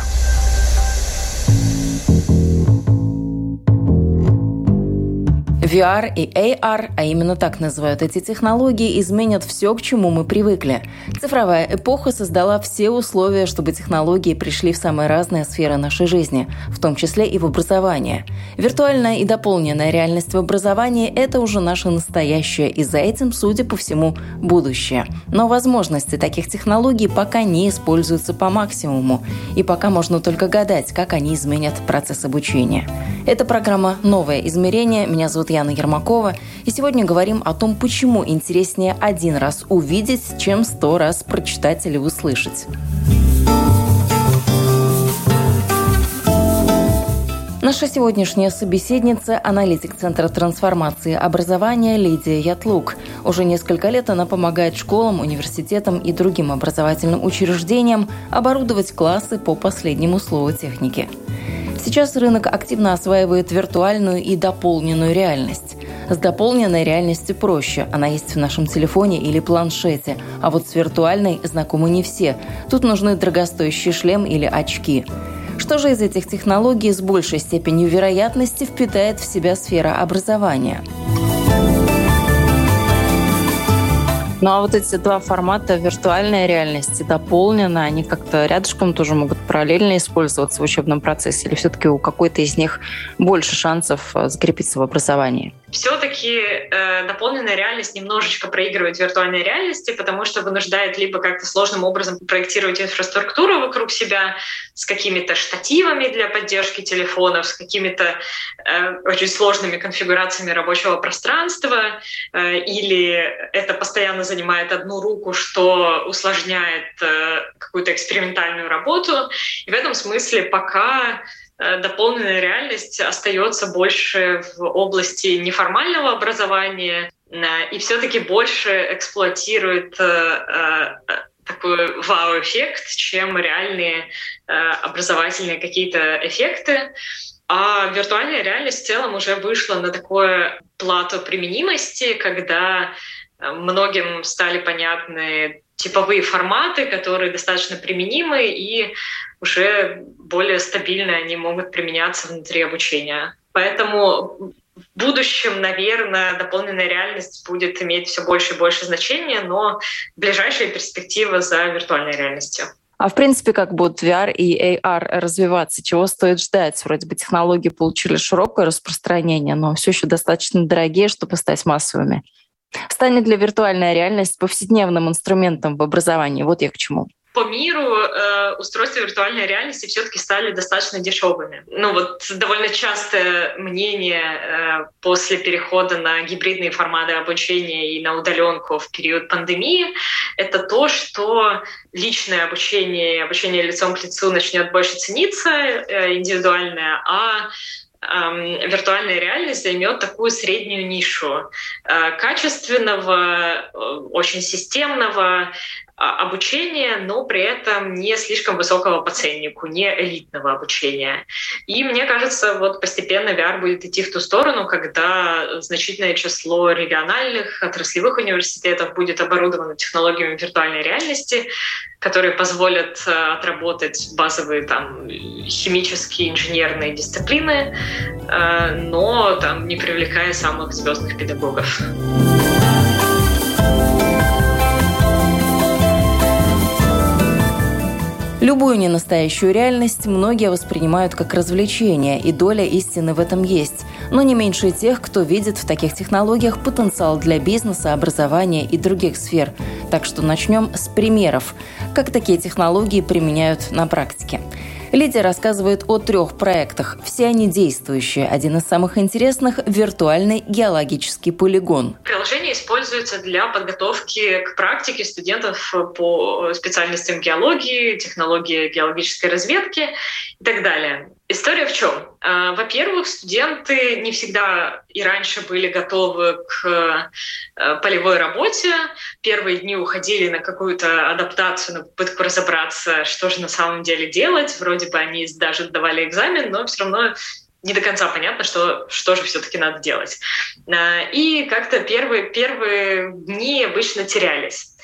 – VR и AR, а именно так называют эти технологии, изменят все, к чему мы привыкли. Цифровая эпоха создала все условия, чтобы технологии пришли в самые разные сферы нашей жизни, в том числе и в образование. Виртуальная и дополненная реальность в образовании – это уже наше настоящее, и за этим, судя по всему, будущее. Но возможности таких технологий пока не используются по максимуму, и пока можно только гадать, как они изменят процесс обучения. Это программа «Новое измерение». Меня зовут Яна Ермакова. И сегодня говорим о том, почему интереснее один раз увидеть, чем сто раз прочитать или услышать. Наша сегодняшняя собеседница – аналитик Центра трансформации образования Лидия Ятлук. Уже несколько лет она помогает школам, университетам и другим образовательным учреждениям оборудовать классы по последнему слову техники. Сейчас рынок активно осваивает виртуальную и дополненную реальность. С дополненной реальностью проще. Она есть в нашем телефоне или планшете. А вот с виртуальной знакомы не все. Тут нужны дорогостоящий шлем или очки. Что же из этих технологий с большей степенью вероятности впитает в себя сфера образования? Ну а вот эти два формата виртуальной реальности дополнены, они как-то рядышком тоже могут параллельно использоваться в учебном процессе, или все-таки у какой-то из них больше шансов э, закрепиться в образовании? Все-таки э, дополненная реальность немножечко проигрывает виртуальной реальности, потому что вынуждает либо как-то сложным образом проектировать инфраструктуру вокруг себя с какими-то штативами для поддержки телефонов, с какими-то э, очень сложными конфигурациями рабочего пространства, э, или это постоянно занимает одну руку, что усложняет э, какую-то экспериментальную работу. И в этом смысле пока дополненная реальность остается больше в области неформального образования э, и все-таки больше эксплуатирует э, такой вау-эффект, чем реальные образовательные какие-то эффекты. А виртуальная реальность в целом уже вышла на такое плато применимости, когда многим стали понятны типовые форматы, которые достаточно применимы, и уже более стабильно они могут применяться внутри обучения. Поэтому в будущем, наверное, дополненная реальность будет иметь все больше и больше значения, но ближайшая перспектива за виртуальной реальностью. А в принципе, как будут VR и AR развиваться? Чего стоит ждать? Вроде бы технологии получили широкое распространение, но все еще достаточно дорогие, чтобы стать массовыми. Станет ли виртуальная реальность повседневным инструментом в образовании? Вот я к чему по миру э, устройства виртуальной реальности все-таки стали достаточно дешевыми. Ну вот довольно частое мнение э, после перехода на гибридные форматы обучения и на удаленку в период пандемии это то, что личное обучение, обучение лицом к лицу начнет больше цениться, э, индивидуальное, а виртуальная реальность займет такую среднюю нишу э, качественного, э, очень системного обучения, но при этом не слишком высокого по ценнику, не элитного обучения. И мне кажется, вот постепенно VR будет идти в ту сторону, когда значительное число региональных отраслевых университетов будет оборудовано технологиями виртуальной реальности, которые позволят э, отработать базовые там химические, инженерные дисциплины, э, но там не привлекая самых звездных педагогов. Любую ненастоящую реальность многие воспринимают как развлечение, и доля истины в этом есть. Но не меньше тех, кто видит в таких технологиях потенциал для бизнеса, образования и других сфер. Так что начнем с примеров, как такие технологии применяют на практике. Лидия рассказывает о трех проектах. Все они действующие. Один из самых интересных – виртуальный геологический полигон. Приложение используется для подготовки к практике студентов по специальностям геологии, технологии геологической разведки и так далее. История в чем? А, во-первых, студенты не всегда и раньше были готовы к э, полевой работе. Первые дни уходили на какую-то адаптацию, на попытку разобраться, что же на самом деле делать. Вроде бы они даже давали экзамен, но все равно не до конца понятно, что, что же все-таки надо делать. А, и как-то первые, первые дни обычно терялись.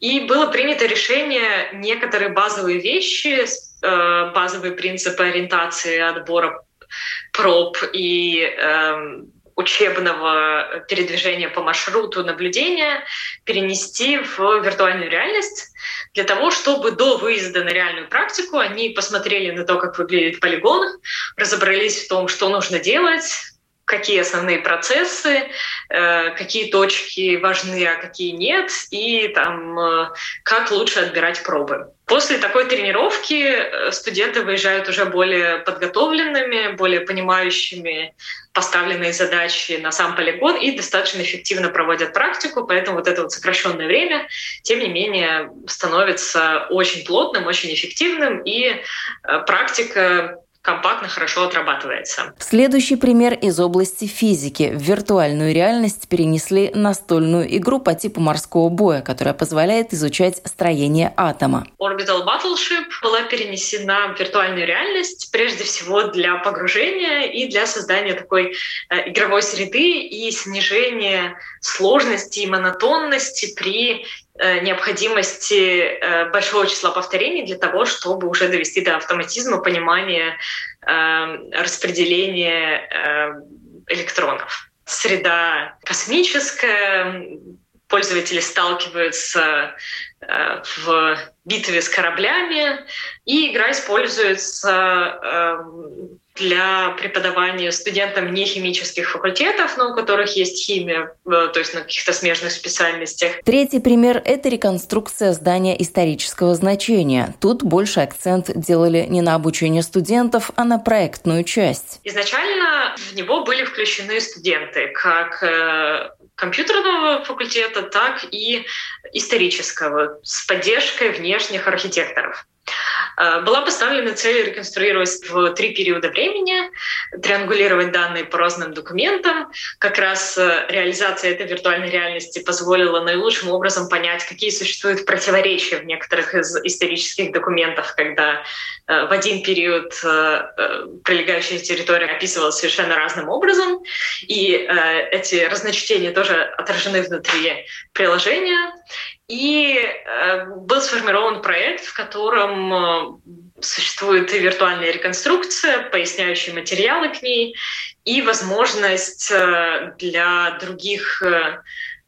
И было принято решение некоторые базовые вещи, э, базовые принципы ориентации, отбора проб и э, учебного передвижения по маршруту наблюдения перенести в виртуальную реальность для того, чтобы до выезда на реальную практику они посмотрели на то, как выглядит полигон, разобрались в том, что нужно делать, какие основные процессы, э, какие точки важны, а какие нет, и там, э, как лучше отбирать пробы. После такой тренировки э, студенты выезжают уже более подготовленными, более понимающими поставленные задачи на сам полигон и достаточно эффективно проводят практику, поэтому вот это вот сокращенное время, тем не менее, становится очень плотным, очень эффективным, и практика компактно, хорошо отрабатывается. Следующий пример из области физики. В виртуальную реальность перенесли настольную игру по типу морского боя, которая позволяет изучать строение атома. Orbital Battleship была перенесена в виртуальную реальность прежде всего для погружения и для создания такой э, игровой среды и снижения сложности и монотонности при необходимости э, большого числа повторений для того, чтобы уже довести до автоматизма понимания э, распределения электронов. Среда космическая, пользователи сталкиваются в битве с кораблями, и игра используется для преподавания студентам не химических факультетов, но у которых есть химия, э, то есть на каких-то смежных специальностях. Tретий пример – это реконструкция здания исторического значения. Тут больше акцент делали не на обучение студентов, а на проектную часть. Изначально в него были включены студенты, как э, компьютерного факультета, так и исторического, с поддержкой внешних архитекторов. Э, была поставлена цель реконструировать в три периода времени, триангулировать данные по разным документам. Как раз э, реализация этой виртуальной реальности позволила наилучшим образом понять, какие существуют противоречия в некоторых из исторических документов, когда э, в один период прилегающая территория описывалась совершенно разным образом, и эти разночтения тоже отражены внутри приложения. И э, был сформирован проект, в котором э, существует и виртуальная реконструкция, поясняющие материалы к ней, и возможность э, для других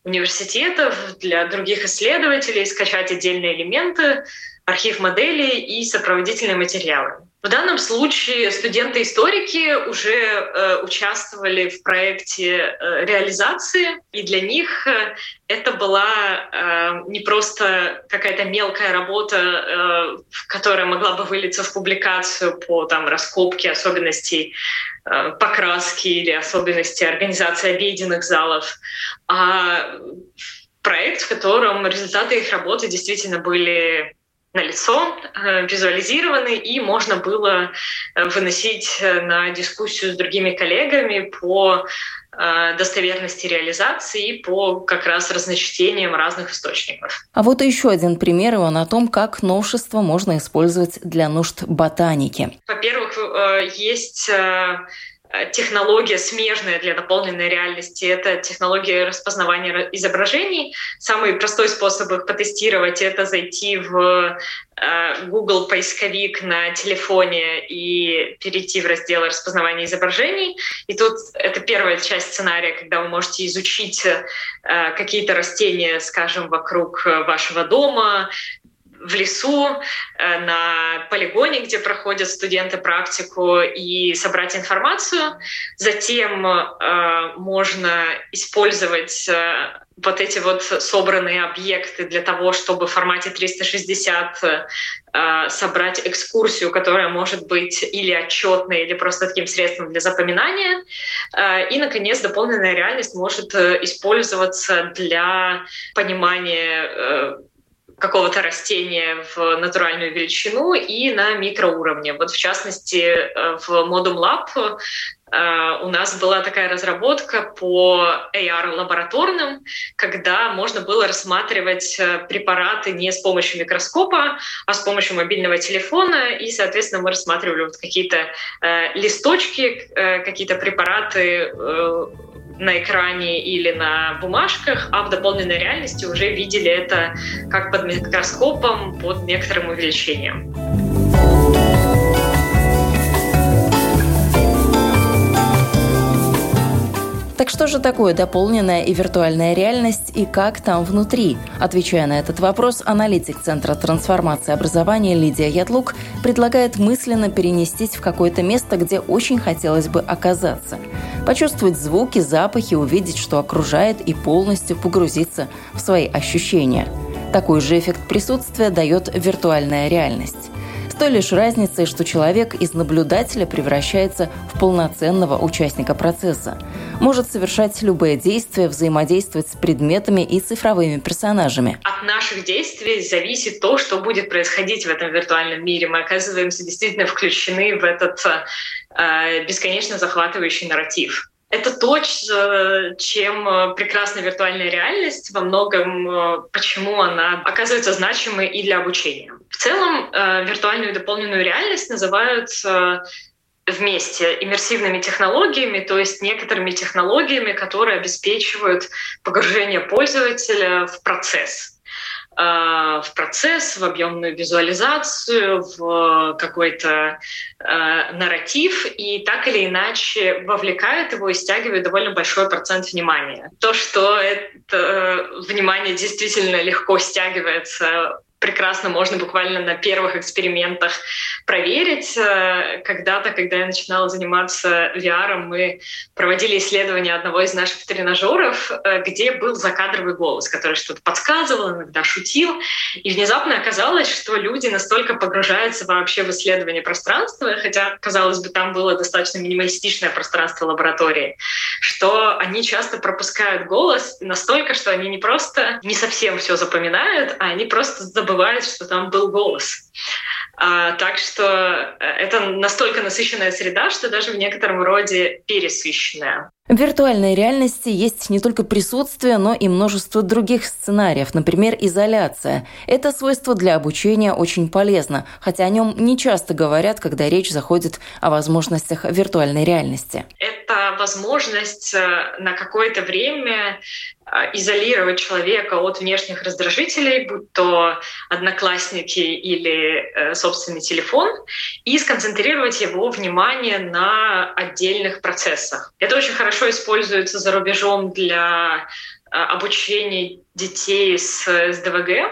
университетов, для других исследователей скачать отдельные элементы, архив моделей и сопроводительные материалы. В данном случае студенты-историки уже э, участвовали в проекте э, реализации, и для них э, это была э, не просто какая-то мелкая работа, э, которая могла бы вылиться в публикацию по там, раскопке особенностей э, покраски или особенностей организации обеденных залов, а проект, в котором результаты их работы действительно были на лицо, э, визуализированы, и можно было э, выносить э, на дискуссию с другими коллегами по достоверности реализации и по как раз разночтениям разных источников. А вот еще один пример его на том, как новшество можно использовать для нужд ботаники. Во-первых, есть технология смежная для дополненной реальности — это технология распознавания изображений. Самый простой способ их потестировать — это зайти в э, Google поисковик на телефоне и перейти в раздел распознавания изображений. И тут это первая часть сценария, когда вы можете изучить э, какие-то растения, скажем, вокруг вашего дома, в лесу, э, на полигоне, где проходят студенты практику, и собрать информацию. Затем э, можно использовать э, вот эти вот собранные объекты для того, чтобы в формате 360 э, собрать экскурсию, которая может быть или отчетной, или просто таким средством для запоминания. Э, и, наконец, дополненная реальность может использоваться для понимания какого-то растения в натуральную величину и на микроуровне. Вот в частности э, в Modum Lab э, у нас была такая разработка по AR-лабораторным, когда можно было рассматривать э, препараты не с помощью микроскопа, а с помощью мобильного телефона. И, соответственно, мы рассматривали вот какие-то листочки, какие-то препараты на экране или на бумажках, а в дополненной реальности уже видели это как под микроскопом под некоторым увеличением. Так что же такое дополненная и виртуальная реальность и как там внутри? Отвечая на этот вопрос, аналитик Центра трансформации образования Лидия Ядлук предлагает мысленно перенестись в какое-то место, где очень хотелось бы оказаться. Почувствовать звуки, запахи, увидеть, что окружает и полностью погрузиться в свои ощущения. Такой же эффект присутствия дает виртуальная реальность. С той лишь разницей, что человек из наблюдателя превращается в полноценного участника процесса. Может совершать любые действия, взаимодействовать с предметами и цифровыми персонажами. От наших действий зависит то, что будет происходить в этом виртуальном мире. Мы оказываемся действительно включены в этот э, бесконечно захватывающий нарратив. Это то, чем э, прекрасна виртуальная реальность, во многом э, почему она оказывается значимой и для обучения. В целом, э, виртуальную и дополненную реальность называют вместе иммерсивными технологиями, то есть некоторыми технологиями, которые обеспечивают погружение пользователя в процесс в процесс, в объемную визуализацию, в какой-то э, нарратив и так или иначе вовлекает его и стягивает довольно большой процент внимания. То, что это внимание действительно легко стягивается прекрасно можно буквально на первых экспериментах проверить. Э, когда-то, когда я начинала заниматься VR, мы проводили исследование одного из наших тренажеров, э, где был закадровый голос, который что-то подсказывал, иногда шутил. И внезапно оказалось, что люди настолько погружаются вообще в исследование пространства, хотя, казалось бы, там было достаточно минималистичное пространство лаборатории, что они часто пропускают голос настолько, что они не просто не совсем все запоминают, а они просто забывают забывает, что там был голос. А, так что э, это настолько насыщенная среда, что даже в некотором роде пересыщенная. В виртуальной реальности есть не только присутствие, но и множество других сценариев, например, изоляция. Это свойство для обучения очень полезно, хотя о нем не часто говорят, когда речь заходит о возможностях виртуальной реальности. Это возможность э, на какое-то время изолировать человека от внешних раздражителей, будь то одноклассники или э, собственный телефон, и сконцентрировать его внимание на отдельных процессах. Это очень хорошо используется за рубежом для а, обучения детей с СДВГ,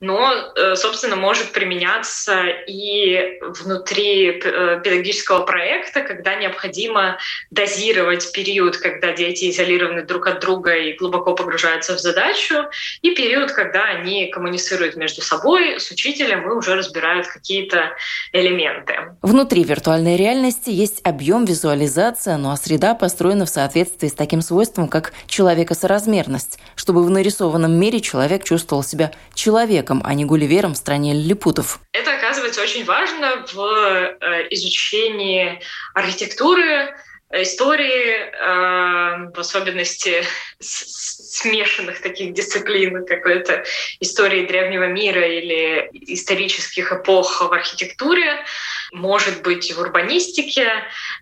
но, э, собственно, может применяться и внутри э, педагогического проекта, когда необходимо дозировать период, когда дети изолированы друг от друга и глубоко погружаются в задачу, и период, когда они коммуницируют между собой с учителем и уже разбирают какие-то элементы. Внутри виртуальной реальности есть объем, визуализация, ну а среда построена в соответствии с таким свойством, как человекосоразмерность, чтобы в нарисованном современном мире человек чувствовал себя человеком, а не гулливером в стране лилипутов. Это оказывается очень важно в э, изучении архитектуры, истории, э, в особенности смешанных таких дисциплин, какой-то истории древнего мира или исторических эпох в архитектуре, может быть в урбанистике,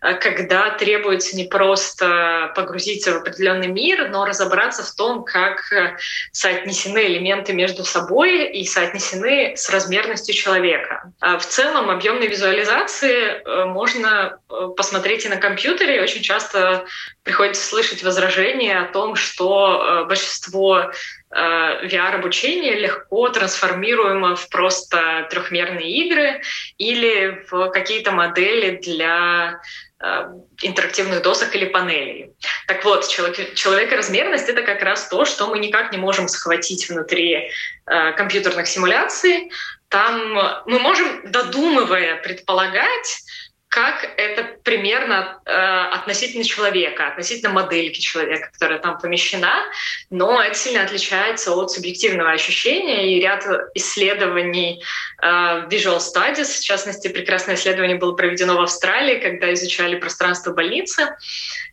э, когда требуется не просто погрузиться в определенный мир, но разобраться в том, как э, соотнесены элементы между собой и соотнесены с размерностью человека. А в целом объемной визуализации можно посмотреть и на компьютере, очень часто приходится слышать возражения о том, что э, большинство э, VR-обучения легко трансформируемо в просто трехмерные игры или в какие-то модели для э, интерактивных досок или панелей. Так вот, человек, человекоразмерность — это как раз то, что мы никак не можем схватить внутри э, компьютерных симуляций. Там мы можем, додумывая, предполагать, как это примерно э, относительно человека, относительно модельки человека, которая там помещена, но это сильно отличается от субъективного ощущения, и ряд исследований э, Visual Studies, в частности, прекрасное исследование было проведено в Австралии, когда изучали пространство больницы,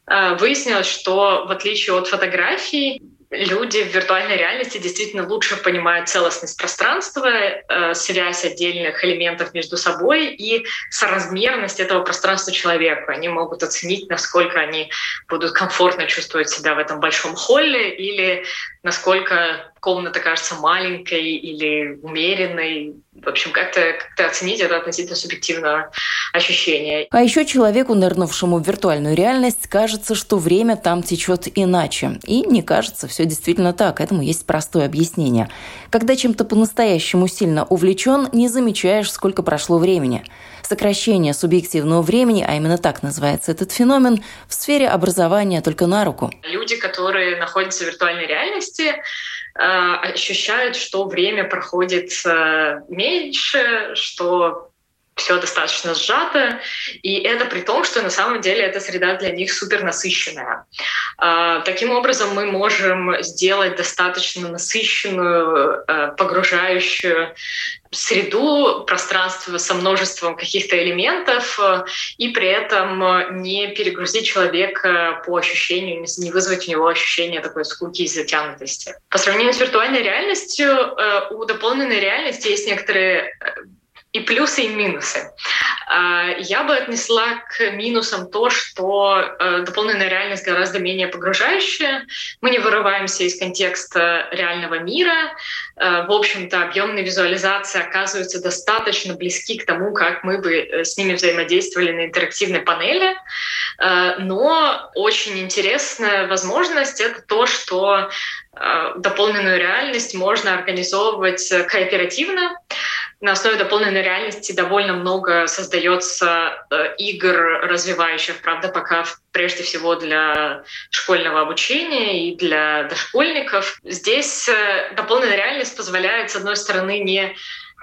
э, выяснилось, что в отличие от фотографий, люди в виртуальной реальности действительно лучше понимают целостность пространства, э, связь отдельных элементов между собой и соразмерность этого пространства человеку. Они могут оценить, насколько они будут комфортно чувствовать себя в этом большом холле или насколько комната кажется маленькой или умеренной. В общем, как-то как оценить это относительно субъективного ощущения. А еще человеку, нырнувшему в виртуальную реальность, кажется, что время там течет иначе. И не кажется, все действительно так. Этому есть простое объяснение. Когда чем-то по-настоящему сильно увлечен, не замечаешь, сколько прошло времени. Сокращение субъективного времени, а именно так называется этот феномен, в сфере образования только на руку. Люди, которые находятся в виртуальной реальности, ощущают, что время проходит э, меньше, что все достаточно сжато, и это при том, что на самом деле эта среда для них супер насыщенная. Э, таким образом, мы можем сделать достаточно насыщенную, погружающую среду, пространство со множеством каких-то элементов э, и при этом э, не перегрузить человека по ощущению, не вызвать у него ощущение такой скуки и затянутости. По сравнению с виртуальной реальностью, э, у дополненной реальности есть некоторые и плюсы, и минусы. А, я бы отнесла к минусам то, что э, дополненная реальность гораздо менее погружающая. Мы не вырываемся из контекста реального мира. Э, в общем-то, объемные визуализации оказываются достаточно близки к тому, как мы бы э, с ними взаимодействовали на интерактивной панели. Но очень интересная возможность — это то, что дополненную реальность можно организовывать кооперативно. На основе дополненной реальности довольно много создается э, игр развивающих, правда, пока прежде всего для школьного обучения и для дошкольников. Здесь э, дополненная реальность позволяет, с одной стороны, не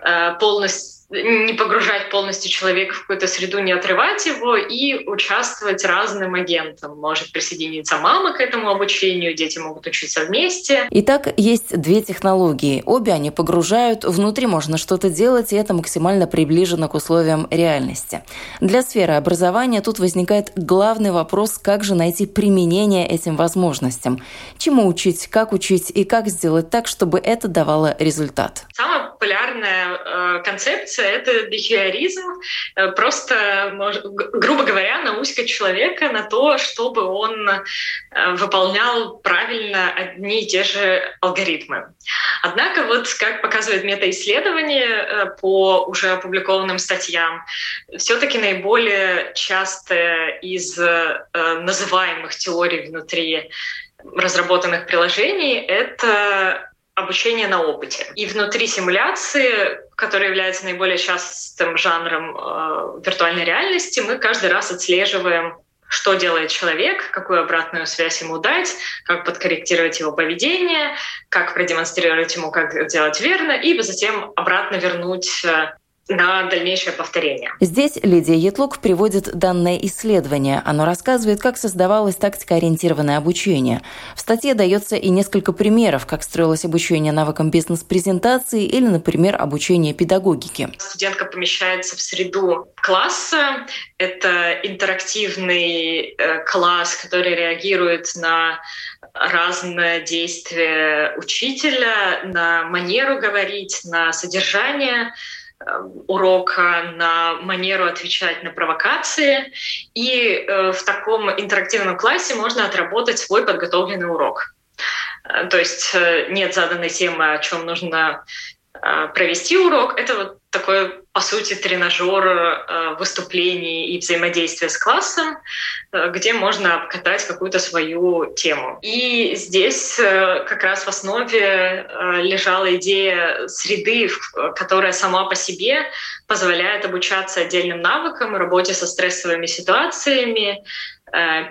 э, полностью не погружать полностью человека в какую-то среду, не отрывать его и участвовать разным агентам. Может присоединиться мама к этому обучению, дети могут учиться вместе. Итак, есть две технологии. Обе они погружают, внутри можно что-то делать, и это максимально приближено к условиям реальности. Для сферы образования тут возникает главный вопрос, как же найти применение этим возможностям. Чему учить, как учить и как сделать так, чтобы это давало результат. Самая популярная э, концепция это бихевиоризм, э, просто, грубо говоря, наускать человека на то, чтобы он э, выполнял правильно одни и те же алгоритмы. Однако, вот как показывает метаисследование э, по уже опубликованным статьям, все-таки наиболее часто из называемых теорий внутри разработанных приложений — это обучение на опыте. И внутри симуляции, которая является наиболее частым жанром э, виртуальной реальности, мы каждый раз отслеживаем что делает человек, какую обратную связь ему дать, как подкорректировать его поведение, как продемонстрировать ему, как делать верно, и затем обратно вернуть э, на дальнейшее повторение. Здесь Лидия Етлук приводит данное исследование. Оно рассказывает, как создавалось тактико-ориентированное обучение. В статье дается и несколько примеров, как строилось обучение навыкам бизнес-презентации или, например, обучение педагогики. Студентка помещается в среду класса. Это интерактивный э, класс, который реагирует на разное действие учителя, на манеру говорить, на содержание урока на манеру отвечать на провокации. И э, в таком интерактивном классе можно отработать свой подготовленный урок. Э, то есть э, нет заданной темы, о чем нужно провести урок. Это вот такой, по сути, тренажер э, выступлений и взаимодействия с классом, э, где можно обкатать какую-то свою тему. И здесь э, как раз в основе лежала идея среды, которая сама по себе позволяет обучаться отдельным навыкам, работе со стрессовыми ситуациями,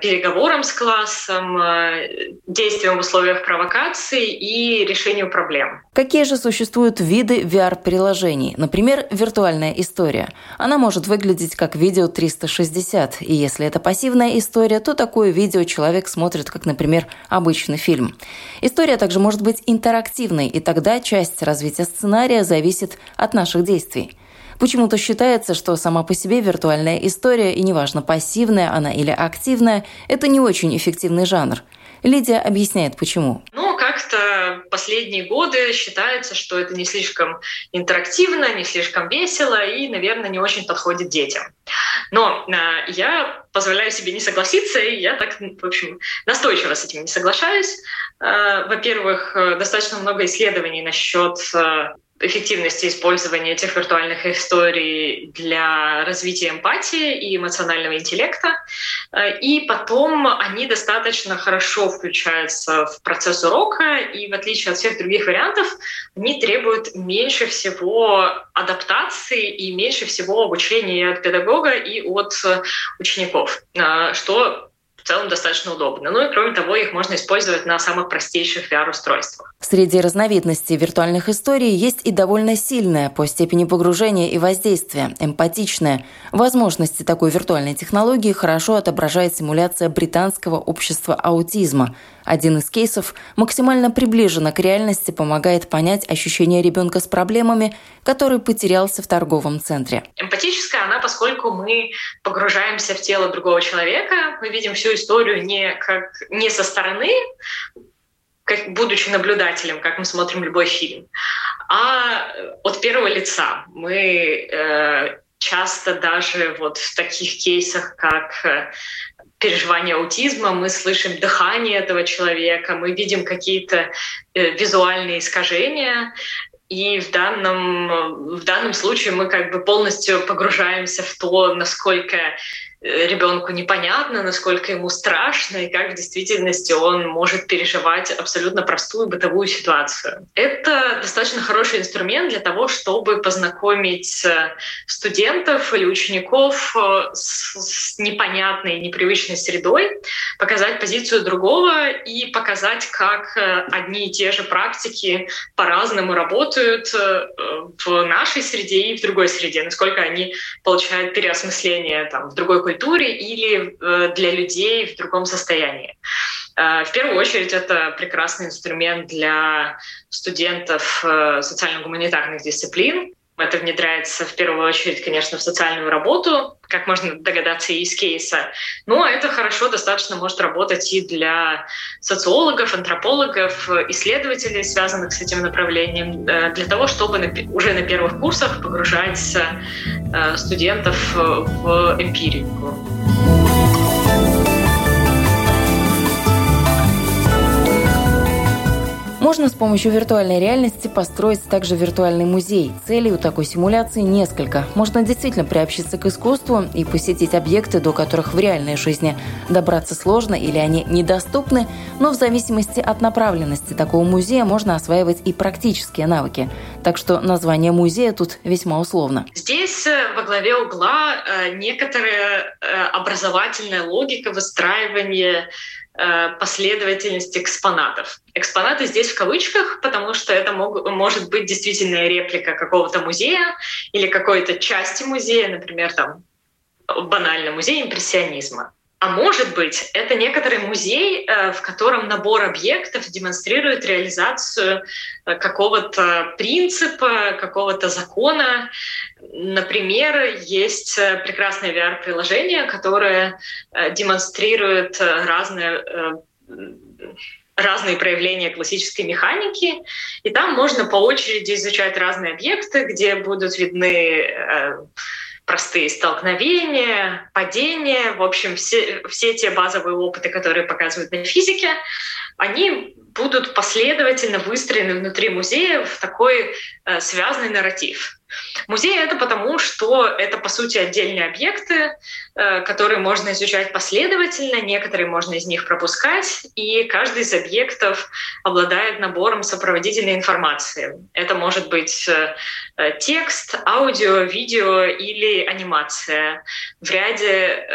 переговорам с классом, э, действиям в условиях провокации и решению проблем. Какие же существуют виды VR-приложений? Например, виртуальная история. Она может выглядеть как видео 360, и если это пассивная история, то такое видео человек смотрит как, например, обычный фильм. История также может быть интерактивной, и тогда часть развития сценария зависит от наших действий. Почему-то считается, что сама по себе виртуальная история, и неважно, пассивная она или активная, это не очень эффективный жанр. Лидия объясняет, почему. Ну, как-то последние годы считается, что это не слишком интерактивно, не слишком весело и, наверное, не очень подходит детям. Но э, я позволяю себе не согласиться, и я так, в общем, настойчиво с этим не соглашаюсь. Э, во-первых, э, достаточно много исследований насчет э, эффективности использования этих виртуальных историй для развития эмпатии и эмоционального интеллекта. Э, и потом они достаточно хорошо включаются в процесс урока, и в отличие от всех других вариантов, они требуют меньше всего адаптации и меньше всего обучения от педагога и от учеников, э, что в целом достаточно удобно. Ну и кроме того, их можно использовать на самых простейших VR-устройствах. Среди разновидностей виртуальных историй есть и довольно сильная по степени погружения и воздействия, эмпатичная. Возможности такой виртуальной технологии хорошо отображает симуляция британского общества аутизма – один из кейсов максимально приближенно к реальности помогает понять ощущение ребенка с проблемами, который потерялся в торговом центре. Эмпатическая она, поскольку мы погружаемся в тело другого человека, мы видим всю историю не, как, не со стороны, как, будучи наблюдателем, как мы смотрим любой фильм, а от первого лица. Мы э, часто даже вот в таких кейсах, как э, переживания аутизма, мы слышим дыхание этого человека, мы видим какие-то э, визуальные искажения, и в данном, в данном случае мы как бы полностью погружаемся в то, насколько ребенку непонятно, насколько ему страшно и как в действительности он может переживать абсолютно простую бытовую ситуацию. Это достаточно хороший инструмент для того, чтобы познакомить э, студентов или учеников э, с непонятной, непривычной средой, показать позицию другого и показать, как одни и те же практики по-разному работают в нашей среде и в другой среде, насколько они получают переосмысление там, в другой культуре культуре или э, для людей в другом состоянии. Э, в первую очередь это прекрасный инструмент для студентов э, социально-гуманитарных дисциплин, это внедряется в первую очередь, конечно, в социальную работу, как можно догадаться из кейса. Но это хорошо достаточно может работать и для социологов, антропологов, исследователей, связанных с этим направлением, для того, чтобы уже на первых курсах погружать студентов в эмпирику. Можно с помощью виртуальной реальности построить также виртуальный музей. Целей у такой симуляции несколько. Можно действительно приобщиться к искусству и посетить объекты, до которых в реальной жизни добраться сложно или они недоступны, но в зависимости от направленности такого музея можно осваивать и практические навыки. Так что название музея тут весьма условно. Здесь э, во главе угла э, некоторая э, образовательная логика выстраивания последовательность экспонатов. Экспонаты здесь в кавычках, потому что это мог, может быть действительно реплика какого-то музея или какой-то части музея, например, там банально музей импрессионизма. А может быть, это некоторый музей, э, в котором набор объектов демонстрирует реализацию э, какого-то принципа, какого-то закона. Например, есть э, прекрасное VR-приложение, которое демонстрирует разные разные проявления классической механики, и там можно по очереди изучать разные объекты, где будут видны простые столкновения, падения, в общем, все, все те базовые опыты, которые показывают на физике, они будут последовательно выстроены внутри музея в такой э, связанный нарратив. Музей — это потому, что это, по сути, отдельные объекты, э, которые можно изучать последовательно, некоторые можно из них пропускать, и каждый из объектов обладает набором сопроводительной информации. Это может быть э, э, текст, аудио, видео или анимация. В ряде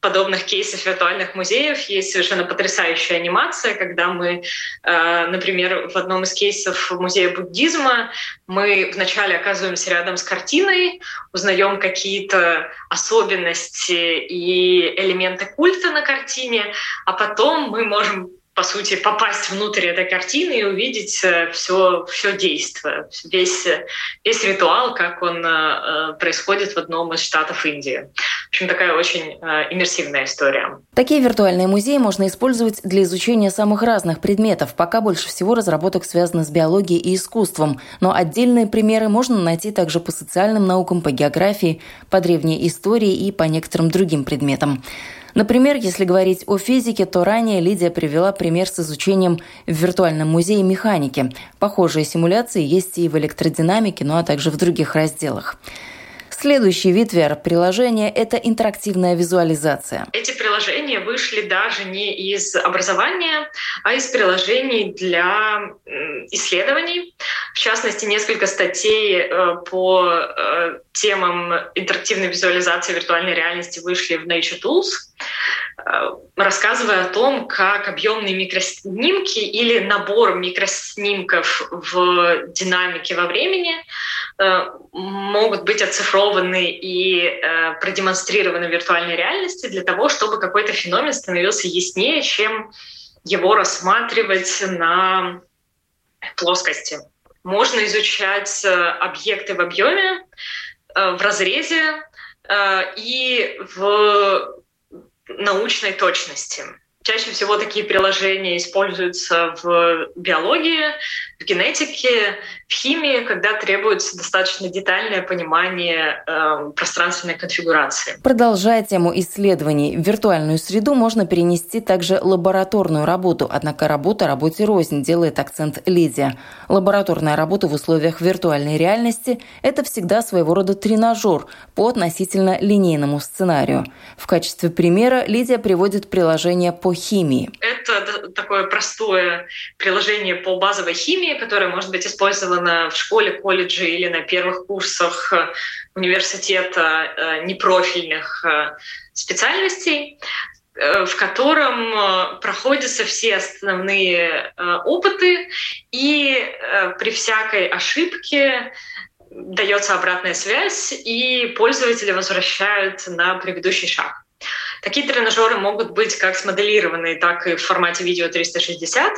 подобных кейсов виртуальных музеев есть совершенно потрясающая анимация, когда мы, например, в одном из кейсов музея буддизма мы вначале оказываемся рядом с картиной, узнаем какие-то особенности и элементы культа на картине, а потом мы можем по сути, попасть внутрь этой картины и увидеть все, э, все действие, весь, весь ритуал, как он э, происходит в одном из штатов Индии. В общем, такая очень э, иммерсивная история. Такие виртуальные музеи можно использовать для изучения самых разных предметов. Пока больше всего разработок связаны с биологией и искусством, но отдельные примеры можно найти также по социальным наукам, по географии, по древней истории и по некоторым другим предметам. Например, если говорить о физике, то ранее Лидия привела пример с изучением в виртуальном музее механики. Похожие симуляции есть и в электродинамике, ну а также в других разделах. Следующий вид VR-приложения – это интерактивная визуализация. Эти приложения вышли даже не из образования, а из приложений для исследований. В частности, несколько статей э, по э, темам интерактивной визуализации виртуальной реальности вышли в Nature Tools э, рассказывая о том, как объемные микроснимки или набор микроснимков в динамике во времени могут быть оцифрованы и э, продемонстрированы в виртуальной реальности для того, чтобы какой-то феномен становился яснее, чем его рассматривать на плоскости. Можно изучать э, объекты в объеме, в разрезе и в научной точности. Чаще всего такие приложения используются в биологии, в генетике, в химии, когда требуется достаточно детальное понимание э, пространственной конфигурации. Продолжая тему исследований, в виртуальную среду можно перенести также лабораторную работу, однако работа работе рознь, делает акцент Лидия. Лабораторная работа в условиях виртуальной реальности – это всегда своего рода тренажер по относительно линейному сценарию. В качестве примера Лидия приводит приложение по химии. Это такое простое приложение по базовой химии, которое может быть использовано в школе, колледже или на первых курсах э, университета э, непрофильных э, специальностей в котором проходятся все основные опыты, и при всякой ошибке дается обратная связь, и пользователи возвращают на предыдущий шаг. Такие тренажеры могут быть как смоделированные, так и в формате видео 360.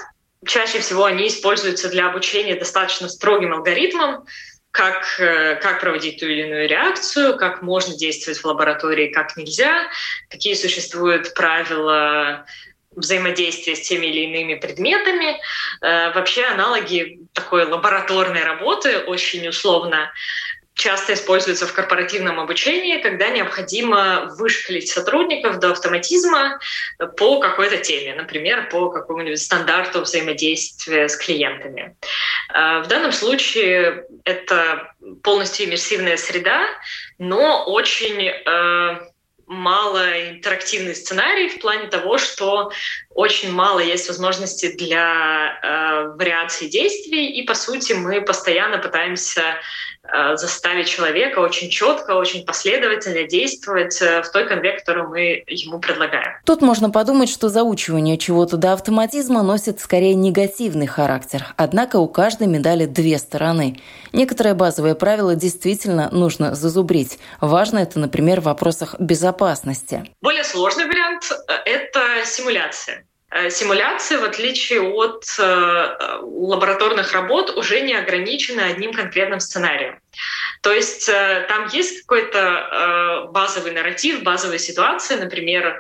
Чаще всего они используются для обучения достаточно строгим алгоритмам, как, э, как проводить ту или иную реакцию, как можно действовать в лаборатории, как нельзя, какие существуют правила взаимодействия с теми или иными предметами. Э, вообще аналоги такой лабораторной работы очень условно часто используется в корпоративном обучении, когда необходимо вышкалить сотрудников до автоматизма по какой-то теме, например, по какому-нибудь стандарту взаимодействия с клиентами. А, в данном случае это полностью иммерсивная среда, но очень э, мало интерактивный сценарий в плане того, что очень мало есть возможностей для э, вариации действий, и по сути мы постоянно пытаемся э, заставить человека очень четко, очень последовательно действовать э, в той конве, которую мы ему предлагаем. Тут можно подумать, что заучивание чего-то до автоматизма носит скорее негативный характер. Однако у каждой медали две стороны. Некоторые базовые правила действительно нужно зазубрить. Важно это, например, в вопросах безопасности. Более сложный вариант — это симуляция. Э, симуляции, в отличие от э, лабораторных работ, уже не ограничены одним конкретным сценарием. То есть э, там есть какой-то э, базовый нарратив, базовая ситуация, например,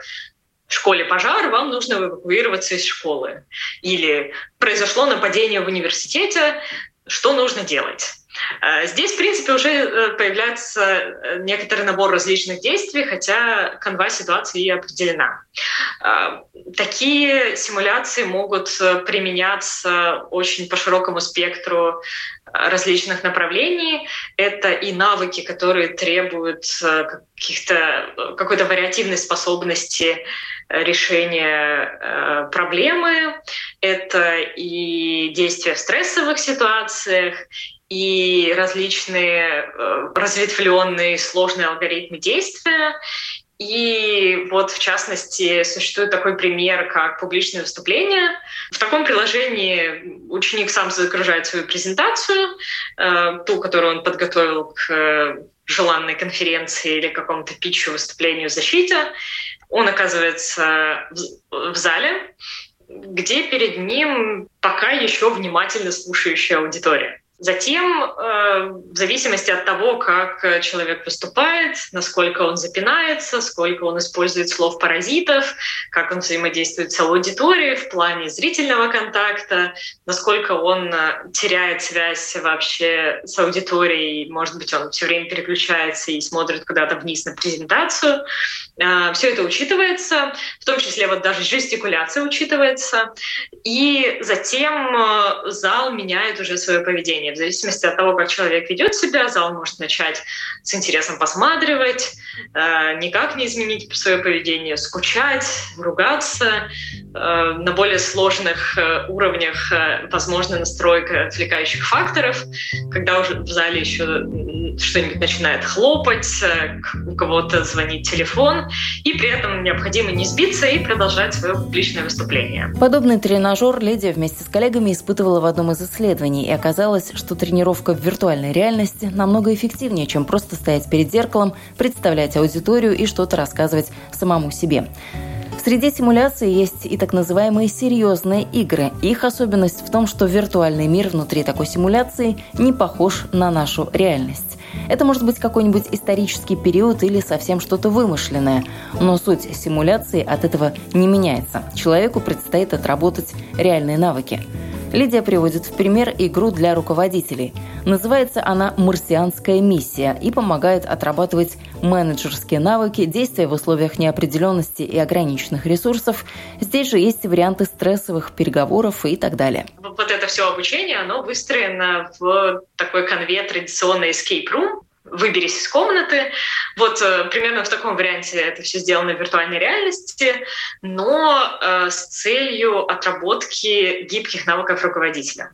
в школе пожар, вам нужно эвакуироваться из школы. Или произошло нападение в университете, что нужно делать? Э, здесь, в принципе, уже э, появляется э, некоторый набор различных действий, хотя канва ситуации и определена. Такие симуляции могут применяться очень по широкому спектру различных направлений. Это и навыки, которые требуют каких-то, какой-то вариативной способности решения проблемы. Это и действия в стрессовых ситуациях, и различные э, разветвленные сложные алгоритмы действия, и вот, в частности, существует такой пример, как публичное выступление. В таком приложении ученик сам загружает свою презентацию, э, ту, которую он подготовил к э, желанной конференции или какому-то питчу, выступлению, защите. Он оказывается в зале, где перед ним пока еще внимательно слушающая аудитория. Затем, э, в зависимости от того, как человек выступает, насколько он запинается, сколько он использует слов-паразитов, как он взаимодействует с аудиторией в плане зрительного контакта, насколько он э, теряет связь вообще с аудиторией, может быть, он все время переключается и смотрит куда-то вниз на презентацию. Э, все это учитывается, в том числе вот даже жестикуляция учитывается. И затем зал меняет уже свое поведение В зависимости от того, как человек ведет себя, зал может начать с интересом посматривать, э, никак не изменить свое поведение, скучать, ругаться. Э, на более сложных э, уровнях возможна настройка отвлекающих факторов, когда уже в зале еще что-нибудь начинает хлопать, у кого-то звонит телефон, и при этом необходимо не сбиться и продолжать свое публичное выступление. Подобный тренажер Лидия вместе с коллегами испытывала в одном из исследований, и оказалось, что тренировка в виртуальной реальности намного эффективнее, чем просто стоять перед зеркалом, представлять аудиторию и что-то рассказывать самому себе. Среди симуляций есть и так называемые серьезные игры. Их особенность в том, что виртуальный мир внутри такой симуляции не похож на нашу реальность. Это может быть какой-нибудь исторический период или совсем что-то вымышленное. Но суть симуляции от этого не меняется. Человеку предстоит отработать реальные навыки. Лидия приводит в пример игру для руководителей. Называется она «Марсианская миссия» и помогает отрабатывать менеджерские навыки, действия в условиях неопределенности и ограниченных ресурсов. Здесь же есть варианты стрессовых переговоров и так далее. Вот это все обучение, оно выстроено в такой конве традиционной escape room, выберись из комнаты. Вот э, примерно в таком варианте это все сделано в виртуальной реальности, но э, с целью отработки гибких навыков руководителя.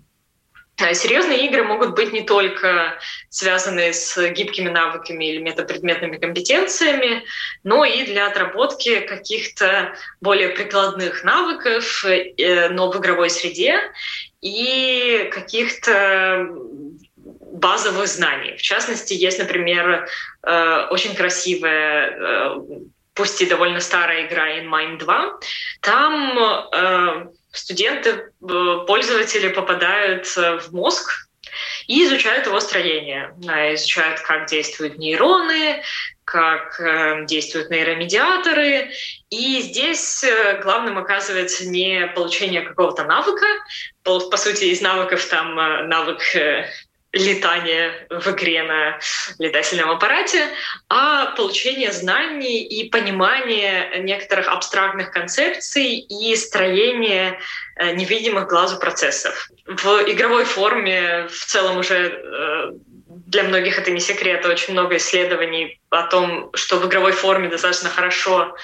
Серьезные игры могут быть не только связаны с гибкими навыками или метапредметными компетенциями, но и для отработки каких-то более прикладных навыков, э, но в игровой среде и каких-то базовых знаний. В частности, есть, например, э, очень красивая, э, пусть и довольно старая игра In Mind 2. Там студенты, пользователи попадают в мозг и изучают его строение, изучают, как действуют нейроны, как действуют нейромедиаторы. И здесь главным оказывается не получение какого-то навыка. По, по сути, из навыков там навык летание в игре на летательном аппарате, а получение знаний и понимание некоторых абстрактных концепций и строение э, невидимых глазу процессов. В игровой форме в целом уже э, для многих это не секрет, очень много исследований о том, что в игровой форме достаточно хорошо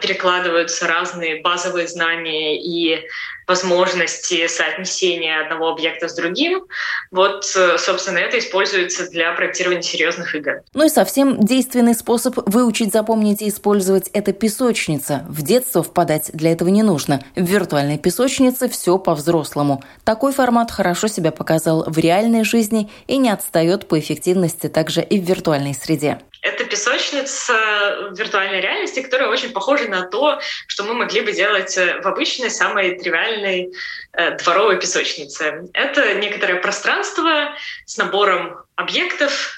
перекладываются разные базовые знания и возможности соотнесения одного объекта с другим. Вот, э, собственно, это используется для проектирования серьезных игр. Ну и совсем действенный способ выучить, запомнить и использовать – это песочница. В детство впадать для этого не нужно. В виртуальной песочнице все по-взрослому. Такой формат хорошо себя показал в реальной жизни и не отстает по эффективности также и в виртуальной среде. Это песочница в виртуальной реальности, которая очень похожа на то, что мы могли бы делать в обычной, самой тривиальной э, дворовой песочнице. Это некоторое пространство с набором объектов,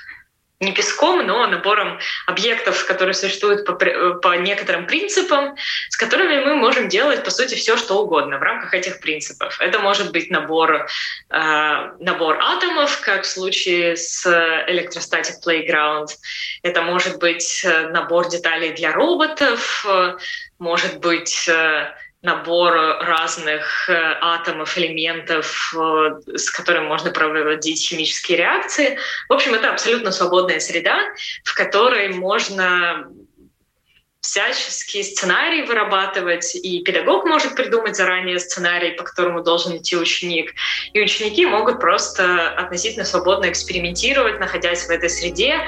не песком, но набором объектов, которые существуют по, по некоторым принципам, с которыми мы можем делать, по сути, все, что угодно в рамках этих принципов. Это может быть набор, э, набор атомов, как в случае с Electrostatic Playground. Это может быть э, набор деталей для роботов, может быть э, набор разных э, атомов, элементов, э, с которыми можно проводить химические реакции. В общем, это абсолютно свободная среда, в которой можно всяческие сценарии вырабатывать, и педагог может придумать заранее сценарий, по которому должен идти ученик, и ученики могут просто относительно свободно экспериментировать, находясь в этой среде,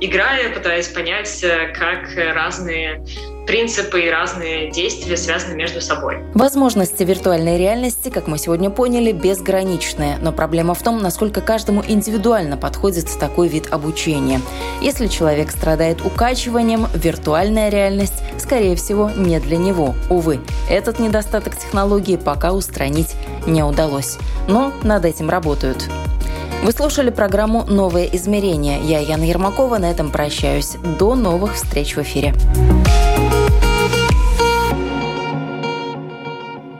играя, пытаясь понять, э, как разные принципы и разные действия связаны между собой. Возможности виртуальной реальности, как мы сегодня поняли, безграничные, но проблема в том, насколько каждому индивидуально подходит такой вид обучения. Если человек страдает укачиванием, виртуальная реальность, скорее всего, не для него. Увы, этот недостаток технологии пока устранить не удалось. Но над этим работают. Вы слушали программу «Новое измерение». Я, Яна Ермакова, на этом прощаюсь. До новых встреч в эфире.